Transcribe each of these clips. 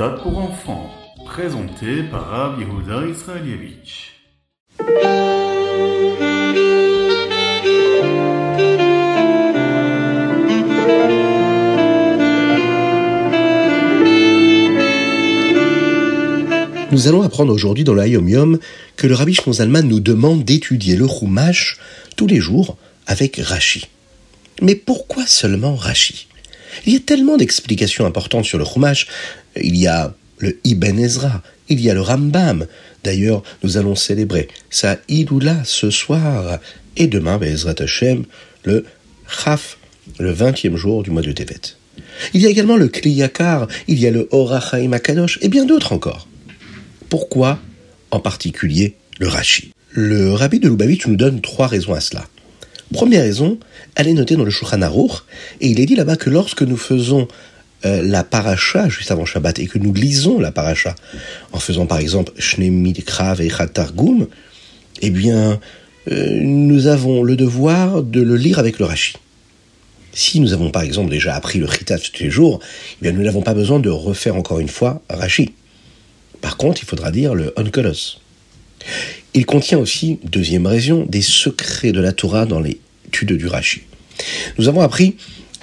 Ritat pour enfants, présenté par Rav Yehuda Israelievich. Nous allons apprendre aujourd'hui dans le Yom que le Rabbi Shmuel nous demande d'étudier le Chumash tous les jours avec Rashi. Mais pourquoi seulement Rashi? Il y a tellement d'explications importantes sur le Chumash. Il y a le Ibn Ezra, il y a le Rambam. D'ailleurs, nous allons célébrer sa Iloula ce soir et demain, Bezrat Hashem, le Chaf, le 20e jour du mois de Tevet. Il y a également le Kliyakar, il y a le Orachaim Akadosh et bien d'autres encore. Pourquoi en particulier le Rashi? Le rabbi de Lubavitch nous donne trois raisons à cela. Première raison, elle est notée dans le Shulchan Aruch, et il est dit là-bas que lorsque nous faisons euh, la paracha juste avant Shabbat et que nous lisons la paracha en faisant par exemple Shnemi Krav et Targum, eh bien, euh, nous avons le devoir de le lire avec le Rashi. Si nous avons par exemple déjà appris le Chitat tous les jours, eh bien, nous n'avons pas besoin de refaire encore une fois Rashi. Par contre, il faudra dire le Onkelos. Il contient aussi, deuxième raison, des secrets de la Torah dans l'étude du Rashi. Nous avons appris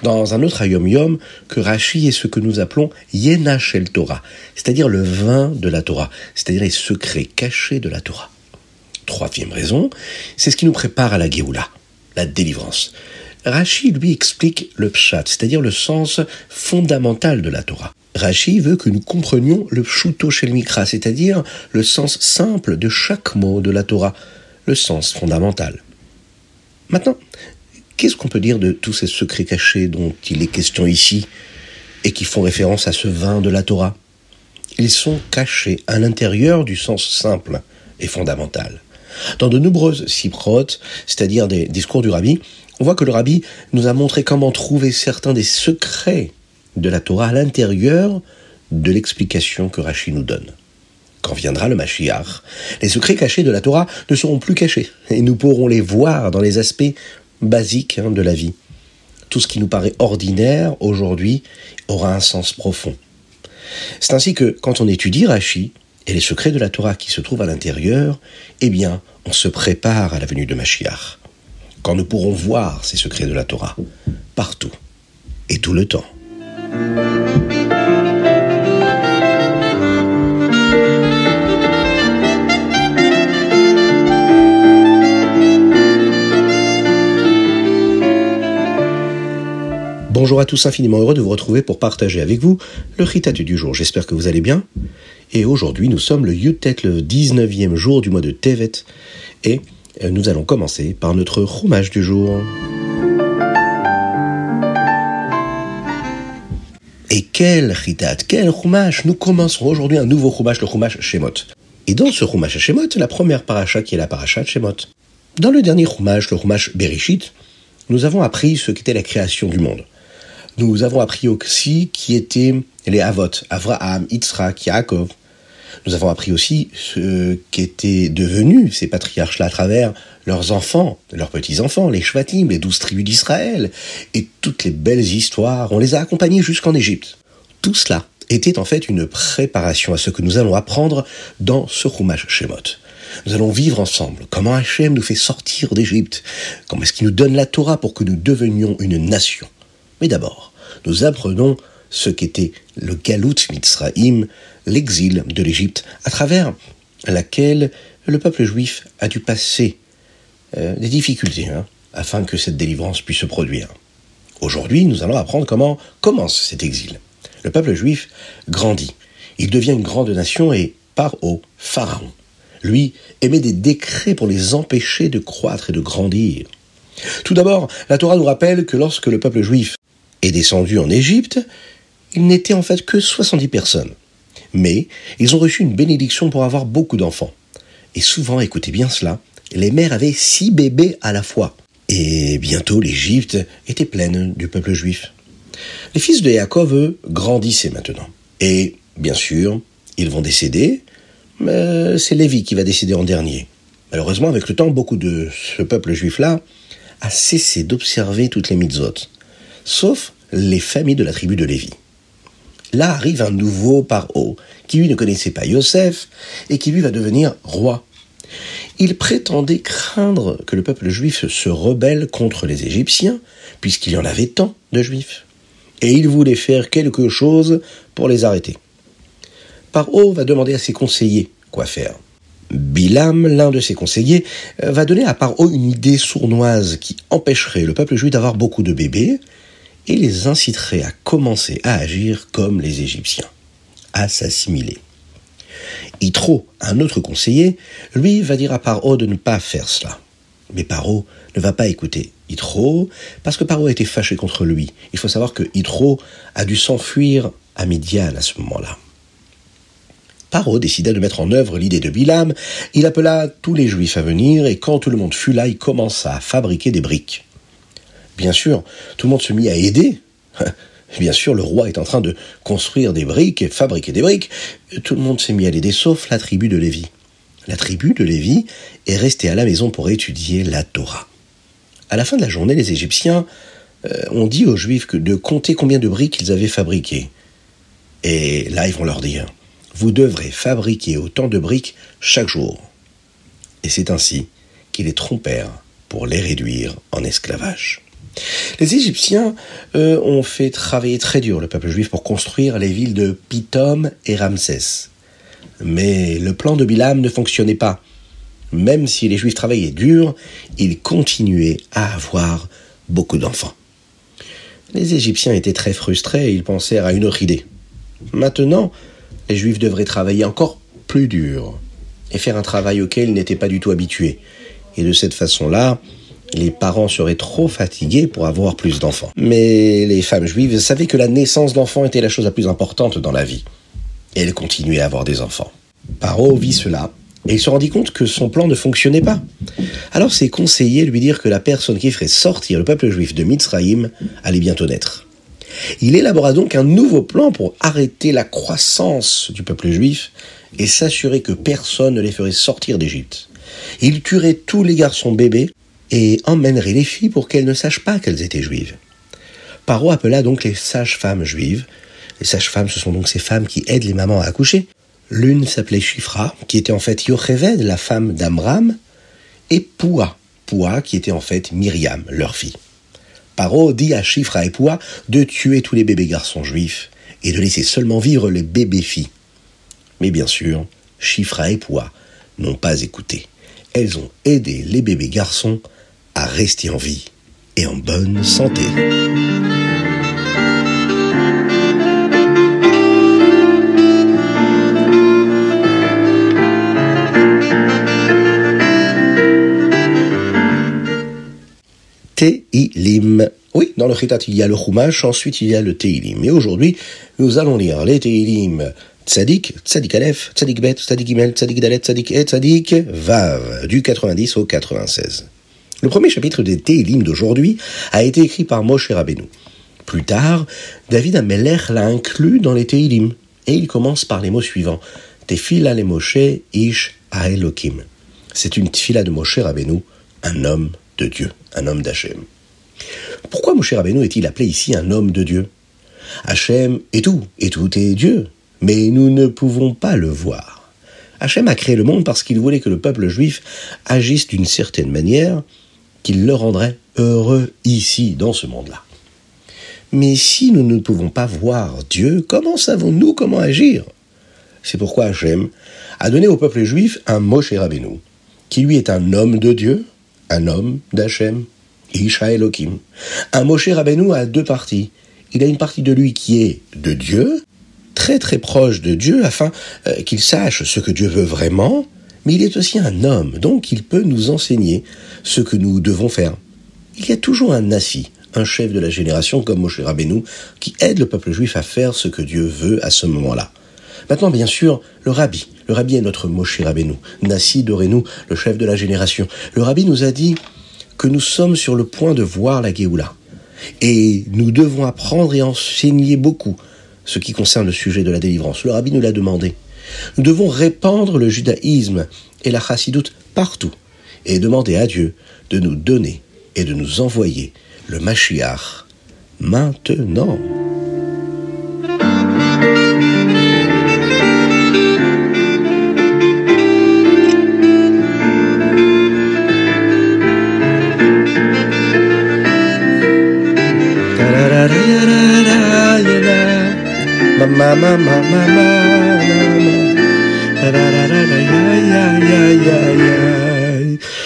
dans un autre Ayom Yom que Rashi est ce que nous appelons Yena Shel Torah, c'est-à-dire le vin de la Torah, c'est-à-dire les secrets cachés de la Torah. Troisième raison, c'est ce qui nous prépare à la Géoula, la délivrance. Rashi lui explique le pshat, c'est-à-dire le sens fondamental de la Torah. Rashi veut que nous comprenions le pshuto shel mikra, c'est-à-dire le sens simple de chaque mot de la Torah, le sens fondamental. Maintenant, qu'est-ce qu'on peut dire de tous ces secrets cachés dont il est question ici et qui font référence à ce vin de la Torah? Ils sont cachés à l'intérieur du sens simple et fondamental. Dans de nombreuses siprotes, c'est-à-dire des discours du rabbi, on voit que le rabbi nous a montré comment trouver certains des secrets de la Torah à l'intérieur de l'explication que Rashi nous donne. Quand viendra le Mashiach, les secrets cachés de la Torah ne seront plus cachés et nous pourrons les voir dans les aspects basiques hein, de la vie. Tout ce qui nous paraît ordinaire aujourd'hui aura un sens profond. C'est ainsi que quand on étudie Rashi et les secrets de la Torah qui se trouvent à l'intérieur, eh bien, on se prépare à la venue de Mashiach. Quand nous pourrons voir ces secrets de la Torah partout et tout le temps. Bonjour à tous, infiniment heureux de vous retrouver pour partager avec vous le Ritat du jour. J'espère que vous allez bien. Et aujourd'hui, nous sommes le Yutet, le 19e jour du mois de Tevet. Et euh, nous allons commencer par notre roumage du jour. Et quel Ritat, quel Chumash Nous commencerons aujourd'hui un nouveau Chumash, le Chumash Shemot. Et dans ce Chumash Shemot, la première paracha qui est la paracha Shemot. Dans le dernier Chumash, le Chumash Bereshit, nous avons appris ce qu'était la création du monde nous avons appris aussi qui étaient les Avot, Avraham, Yitzhak, Yaakov. Nous avons appris aussi ce qu'étaient devenus ces patriarches-là à travers leurs enfants, leurs petits-enfants, les Shvatim, les douze tribus d'Israël, et toutes les belles histoires. On les a accompagnés jusqu'en Égypte. Tout cela était en fait une préparation à ce que nous allons apprendre dans ce Chumash Shemot. Nous allons vivre ensemble. Comment Hachem nous fait sortir d'Égypte Comment est-ce qu'il nous donne la Torah pour que nous devenions une nation mais d'abord, nous apprenons ce qu'était le Galut Mitzraïm, l'exil de l'Égypte, à travers laquelle le peuple juif a dû passer euh, des difficultés hein, afin que cette délivrance puisse se produire. Aujourd'hui, nous allons apprendre comment commence cet exil. Le peuple juif grandit. Il devient une grande nation et part au Pharaon. Lui émet des décrets pour les empêcher de croître et de grandir. Tout d'abord, la Torah nous rappelle que lorsque le peuple juif est descendu en Égypte, il n'était en fait que 70 personnes. Mais ils ont reçu une bénédiction pour avoir beaucoup d'enfants. Et souvent, écoutez bien cela, les mères avaient six bébés à la fois. Et bientôt l'Égypte était pleine du peuple juif. Les fils de Yaakov, eux, grandissaient maintenant. Et, bien sûr, ils vont décéder, mais c'est Lévi qui va décéder en dernier. Malheureusement, avec le temps, beaucoup de ce peuple juif-là a cessé d'observer toutes les mitzvot, sauf les familles de la tribu de Lévi. Là arrive un nouveau Paro, qui lui ne connaissait pas Yosef, et qui lui va devenir roi. Il prétendait craindre que le peuple juif se rebelle contre les Égyptiens, puisqu'il y en avait tant de juifs. Et il voulait faire quelque chose pour les arrêter. Paro va demander à ses conseillers quoi faire. Bilam, l'un de ses conseillers, va donner à Paro une idée sournoise qui empêcherait le peuple juif d'avoir beaucoup de bébés et les inciterait à commencer à agir comme les Égyptiens, à s'assimiler. Yitro, un autre conseiller, lui va dire à Paro de ne pas faire cela. Mais Paro ne va pas écouter Yitro parce que Paro a été fâché contre lui. Il faut savoir que Yitro a dû s'enfuir à Midian à ce moment-là. Paro décida de mettre en œuvre l'idée de Bilam. Il appela tous les Juifs à venir et quand tout le monde fut là, il commença à fabriquer des briques. Bien sûr, tout le monde se mit à aider. Bien sûr, le roi est en train de construire des briques et fabriquer des briques. Tout le monde s'est mis à l'aider, sauf la tribu de Lévi. La tribu de Lévi est restée à la maison pour étudier la Torah. À la fin de la journée, les Égyptiens euh, ont dit aux Juifs de compter combien de briques ils avaient fabriquées. Et là, ils vont leur dire, vous devrez fabriquer autant de briques chaque jour. Et c'est ainsi qu'ils les trompèrent pour les réduire en esclavage. Les Égyptiens, eux, ont fait travailler très dur le peuple juif pour construire les villes de Pitom et Ramsès. Mais le plan de Bilam ne fonctionnait pas. Même si les Juifs travaillaient dur, ils continuaient à avoir beaucoup d'enfants. Les Égyptiens étaient très frustrés et ils pensèrent à une autre idée. Maintenant, les Juifs devraient travailler encore plus dur et faire un travail auquel ils n'étaient pas du tout habitués. Et de cette façon-là, les parents seraient trop fatigués pour avoir plus d'enfants. Mais les femmes juives savaient que la naissance d'enfants était la chose la plus importante dans la vie. Elles continuaient à avoir des enfants. Paro vit cela, et il se rendit compte que son plan ne fonctionnait pas. Alors ses conseillers lui dirent que la personne qui ferait sortir le peuple juif de Mitzraïm allait bientôt naître. Il élabora donc un nouveau plan pour arrêter la croissance du peuple juif et s'assurer que personne ne les ferait sortir d'Égypte. Il tuerait tous les garçons bébés et emmènerait les filles pour qu'elles ne sachent pas qu'elles étaient juives. Paro appela donc les sages-femmes juives. Les sages-femmes, ce sont donc ces femmes qui aident les mamans à accoucher. L'une s'appelait Shifra, qui était en fait Yocheved, la femme d'Amram, et Poua, Poua, qui était en fait Myriam, leur fille. Paro dit à Shifra et Poua de tuer tous les bébés garçons juifs et de laisser seulement vivre les bébés filles. Mais bien sûr, Shifra et Poua n'ont pas écouté. Elles ont aidé les bébés garçons à rester en vie et en bonne santé. Teilim. Oui, dans le Chitat, il y a le Chumash, ensuite il y a le Teilim. Et aujourd'hui, nous allons lire les Teilim Tzadik, Tzadik Aleph, Tzadik Bet, Tzadik Gimel, Tzadik Dalet, Tzadik Et, Tzadik Vav, du 90 au 96. Le premier chapitre des Télim d'aujourd'hui a été écrit par Moshe Rabbeinu. Plus tard, David Ameller l'a inclus dans les Télim, et il commence par les mots suivants. Tefila le Moshe ish Elohim. C'est une tefila de Moshe Rabbeinu, un homme de Dieu, un homme d'Hachem. Pourquoi Moshe Rabbeinu est-il appelé ici un homme de Dieu? Hachem est tout, et tout est Dieu, mais nous ne pouvons pas le voir. Hachem a créé le monde parce qu'il voulait que le peuple juif agisse d'une certaine manière qu'il le rendrait heureux ici, dans ce monde-là. Mais si nous ne pouvons pas voir Dieu, comment savons-nous comment agir? C'est pourquoi Hachem a donné au peuple juif un Moshe Rabbeinu, qui lui est un homme de Dieu, un homme d'Hachem, Isha Elohim. Un Moshe Rabbeinu a deux parties. Il a une partie de lui qui est de Dieu, très très proche de Dieu afin euh, qu'il sache ce que Dieu veut vraiment, mais il est aussi un homme, donc il peut nous enseigner ce que nous devons faire. Il y a toujours un nasi, un chef de la génération comme Moshe Rabbeinu, qui aide le peuple juif à faire ce que Dieu veut à ce moment-là. Maintenant, bien sûr, le rabbi. Le rabbi est notre Moshe Rabbeinu. Nasi Dorenou, le chef de la génération. Le rabbi nous a dit que nous sommes sur le point de voir la Géoula. Et nous devons apprendre et enseigner beaucoup ce qui concerne le sujet de la délivrance. Le rabbi nous l'a demandé. Nous devons répandre le judaïsme et la chassidoute partout et demander à Dieu de nous donner et de nous envoyer le Mashiach maintenant.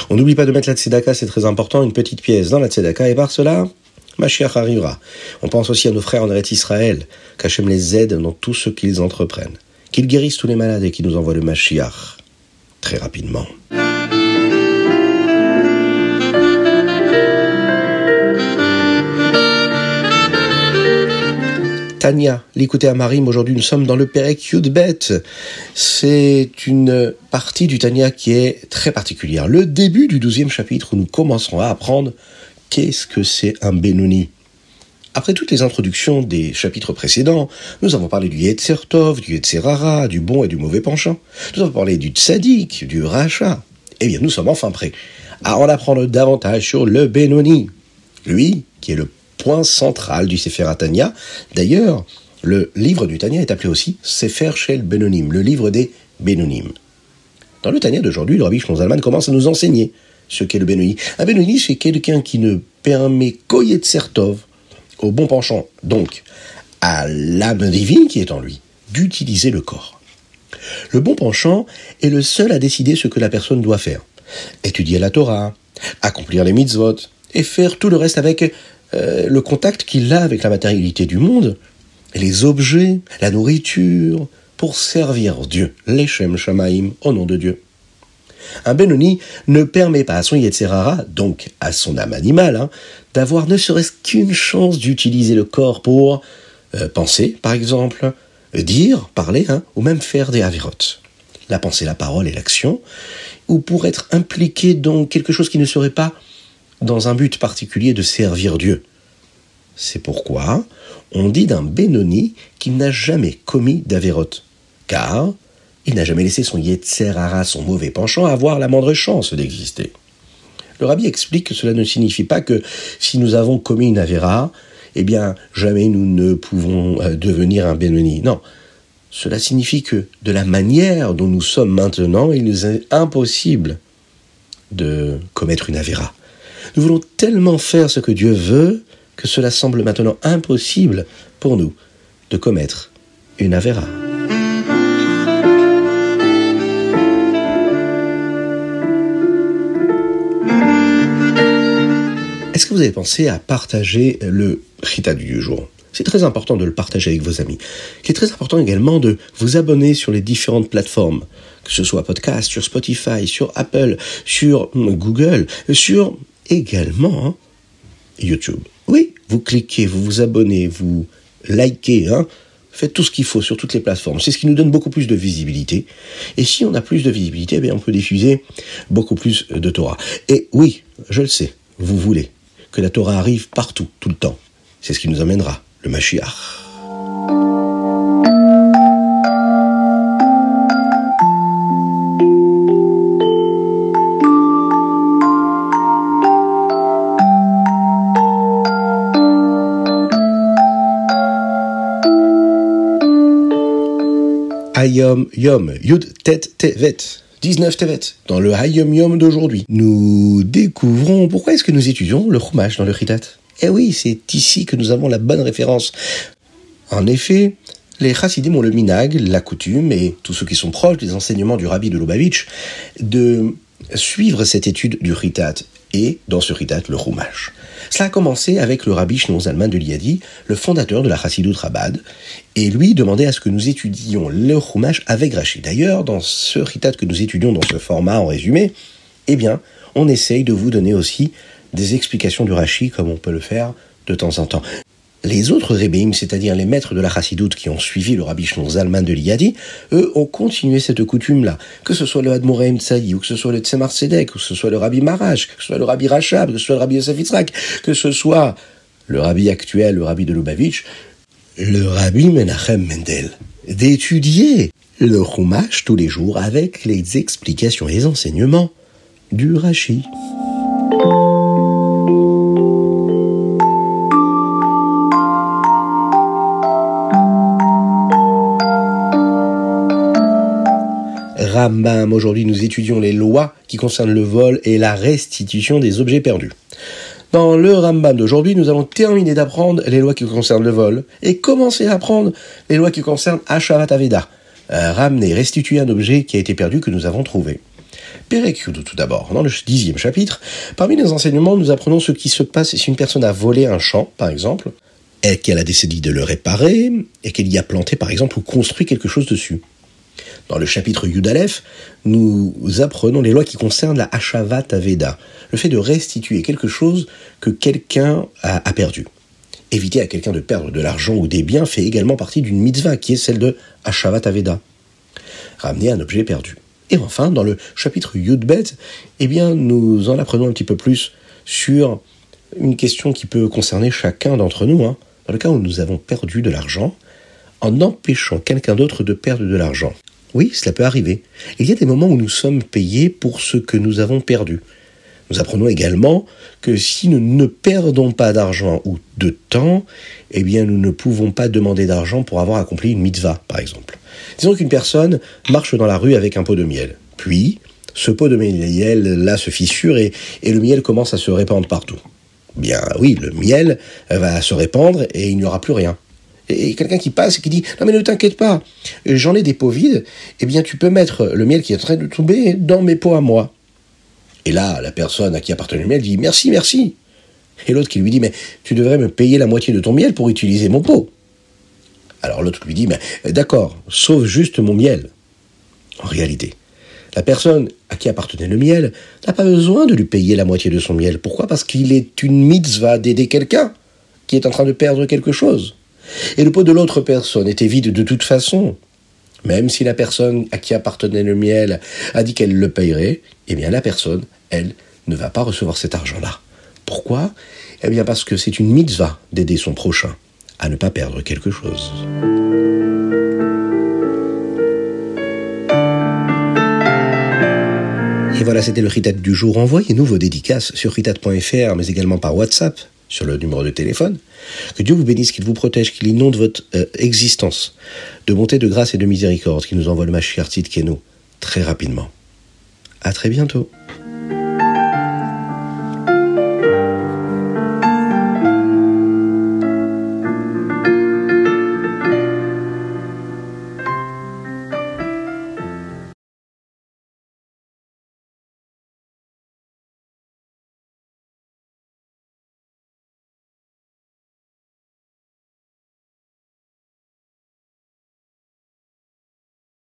On n'oublie pas de mettre la tzedaka, c'est très important, une petite pièce dans la tzedaka, et par cela, Mashiach arrivera. On pense aussi à nos frères en Eretz Israël, qu'Hachem les aide dans tout ce qu'ils entreprennent, qu'ils guérissent tous les malades et qu'ils nous envoient le Mashiach très rapidement. Tania, l'écouter à Marim, aujourd'hui nous sommes dans le Perek Yudbet. C'est une partie du Tania qui est très particulière. Le début du douzième chapitre où nous commencerons à apprendre qu'est-ce que c'est un Benoni. Après toutes les introductions des chapitres précédents, nous avons parlé du Yetzertov, du Yetzerara, du bon et du mauvais penchant. Nous avons parlé du Tzadik, du Racha. Eh bien, nous sommes enfin prêts à en apprendre davantage sur le Benoni. Lui, qui est le point central du Sefer Tanya. D'ailleurs, le livre du Tanya est appelé aussi Sefer Shel Benonim, le livre des Benonim. Dans le Tanya d'aujourd'hui, le Rabbi Zalman commence à nous enseigner ce qu'est le Benoni. Un Benoni, c'est quelqu'un qui ne permet qu'au Yetzertov, au bon penchant, donc à l'âme divine qui est en lui, d'utiliser le corps. Le bon penchant est le seul à décider ce que la personne doit faire. Étudier la Torah, accomplir les mitzvot, et faire tout le reste avec euh, le contact qu'il a avec la matérialité du monde, les objets, la nourriture, pour servir Dieu, l'Echem Shamaim, au nom de Dieu. Un Benoni ne permet pas à son Yetzerara, donc à son âme animale, hein, d'avoir ne serait-ce qu'une chance d'utiliser le corps pour euh, penser, par exemple, dire, parler, hein, ou même faire des avérotes. La pensée, la parole et l'action, ou pour être impliqué dans quelque chose qui ne serait pas dans un but particulier de servir Dieu. C'est pourquoi on dit d'un Benoni qu'il n'a jamais commis d'Avérote, car il n'a jamais laissé son Yetzer son mauvais penchant, avoir la moindre chance d'exister. Le rabbi explique que cela ne signifie pas que si nous avons commis une Avéra, eh bien, jamais nous ne pouvons euh, devenir un Benoni. Non. Cela signifie que, de la manière dont nous sommes maintenant, il nous est impossible de commettre une Avéra. Nous voulons tellement faire ce que Dieu veut que cela semble maintenant impossible pour nous de commettre une avéra. Est-ce que vous avez pensé à partager le Rita du jour? C'est très important de le partager avec vos amis. C'est très important également de vous abonner sur les différentes plateformes, que ce soit podcast, sur Spotify, sur Apple, sur Google, sur également hein, YouTube. Oui, vous cliquez, vous vous abonnez, vous likez, hein, faites tout ce qu'il faut sur toutes les plateformes. C'est ce qui nous donne beaucoup plus de visibilité. Et si on a plus de visibilité, eh on peut diffuser beaucoup plus de Torah. Et oui, je le sais, vous voulez que la Torah arrive partout, tout le temps. C'est ce qui nous amènera le Mashiach. Hayom Yom, Yud Tet Tevet. 19 Tevet, dans le Hayom Yom d'aujourd'hui. Nous découvrons pourquoi est-ce que nous étudions le Chumash dans le Chitat. Eh oui, c'est ici que nous avons la bonne référence. En effet, les chassidim ont le minag, la coutume, et tous ceux qui sont proches des enseignements du rabbi de Lubavitch, de suivre cette étude du Ritat, et dans ce Ritat, le Chumash. Cela a commencé avec le rabbi Shnon Zalman de Liadi, le fondateur de la Chassidut Rabad, et lui demandait à ce que nous étudions le Chumash avec Rashi. D'ailleurs, dans ce Ritat que nous étudions dans ce format en résumé, eh bien, on essaye de vous donner aussi des explications du Rashi comme on peut le faire de temps en temps. Les autres Rebbeim, c'est-à-dire les maîtres de la Chassidoute qui ont suivi le rabbi Zalman de Liadi, eux ont continué cette coutume-là. Que ce soit le Admoreim Tsaï, ou que ce soit le Tzemar Sedek, ou que ce soit le rabbi Marash, que ce soit le rabbi Rachab, que ce soit le rabbi Yosef que ce soit le rabbi actuel, le rabbi de Lubavitch, le rabbi Menachem Mendel, d'étudier le Chumash tous les jours avec les explications et les enseignements du Rashi. Rambam. Aujourd'hui, nous étudions les lois qui concernent le vol et la restitution des objets perdus. Dans le Rambam d'aujourd'hui, nous allons terminer d'apprendre les lois qui concernent le vol et commencer à apprendre les lois qui concernent Ashavat Aveda, euh, ramener, restituer un objet qui a été perdu que nous avons trouvé. Perek tout d'abord, dans le dixième chapitre, parmi les enseignements, nous apprenons ce qui se passe si une personne a volé un champ, par exemple, et qu'elle a décidé de le réparer, et qu'elle y a planté, par exemple, ou construit quelque chose dessus. Dans le chapitre Yudalef, nous apprenons les lois qui concernent la Hashavat Aveda, le fait de restituer quelque chose que quelqu'un a, perdu. Éviter à quelqu'un de perdre de l'argent ou des biens fait également partie d'une mitzvah qui est celle de Hashavat Aveda. Ramener un objet perdu. Et enfin, dans le chapitre Yudbet, eh bien, nous en apprenons un petit peu plus sur une question qui peut concerner chacun d'entre nous. Hein. Dans le cas où nous avons perdu de l'argent, en empêchant quelqu'un d'autre de perdre de l'argent. Oui, cela peut arriver. Il y a des moments où nous sommes payés pour ce que nous avons perdu. Nous apprenons également que si nous ne perdons pas d'argent ou de temps, eh bien nous ne pouvons pas demander d'argent pour avoir accompli une mitzvah, par exemple. Disons qu'une personne marche dans la rue avec un pot de miel. Puis, ce pot de miel là se fissure et, et le miel commence à se répandre partout. Bien oui, le miel va se répandre et il n'y aura plus rien et quelqu'un qui passe et qui dit non mais ne t'inquiète pas, j'en ai des pots vides, eh bien tu peux mettre le miel qui est en train de tomber dans mes pots à moi. Et là, la personne à qui appartenait le miel dit merci, merci. Et l'autre qui lui dit mais tu devrais me payer la moitié de ton miel pour utiliser mon pot. Alors l'autre lui dit mais d'accord, sauve juste mon miel. En réalité, la personne à qui appartenait le miel n'a pas besoin de lui payer la moitié de son miel. Pourquoi? Parce qu'il est une mitzvah d'aider quelqu'un qui est en train de perdre quelque chose. Et le pot de l'autre personne était vide de toute façon. Même si la personne à qui appartenait le miel a dit qu'elle le payerait, eh bien la personne, elle, ne va pas recevoir cet argent-là. Pourquoi? Eh bien parce que c'est une mitzvah d'aider son prochain à ne pas perdre quelque chose. Et voilà, c'était le Ritat du jour. Envoyez-nous vos dédicaces sur ritat.fr, mais également par WhatsApp sur le numéro de téléphone. Que Dieu vous bénisse, qu'il vous protège, qu'il inonde votre euh, existence de bonté, de grâce et de miséricorde, qu'il nous envoie le est nous très rapidement. À très bientôt.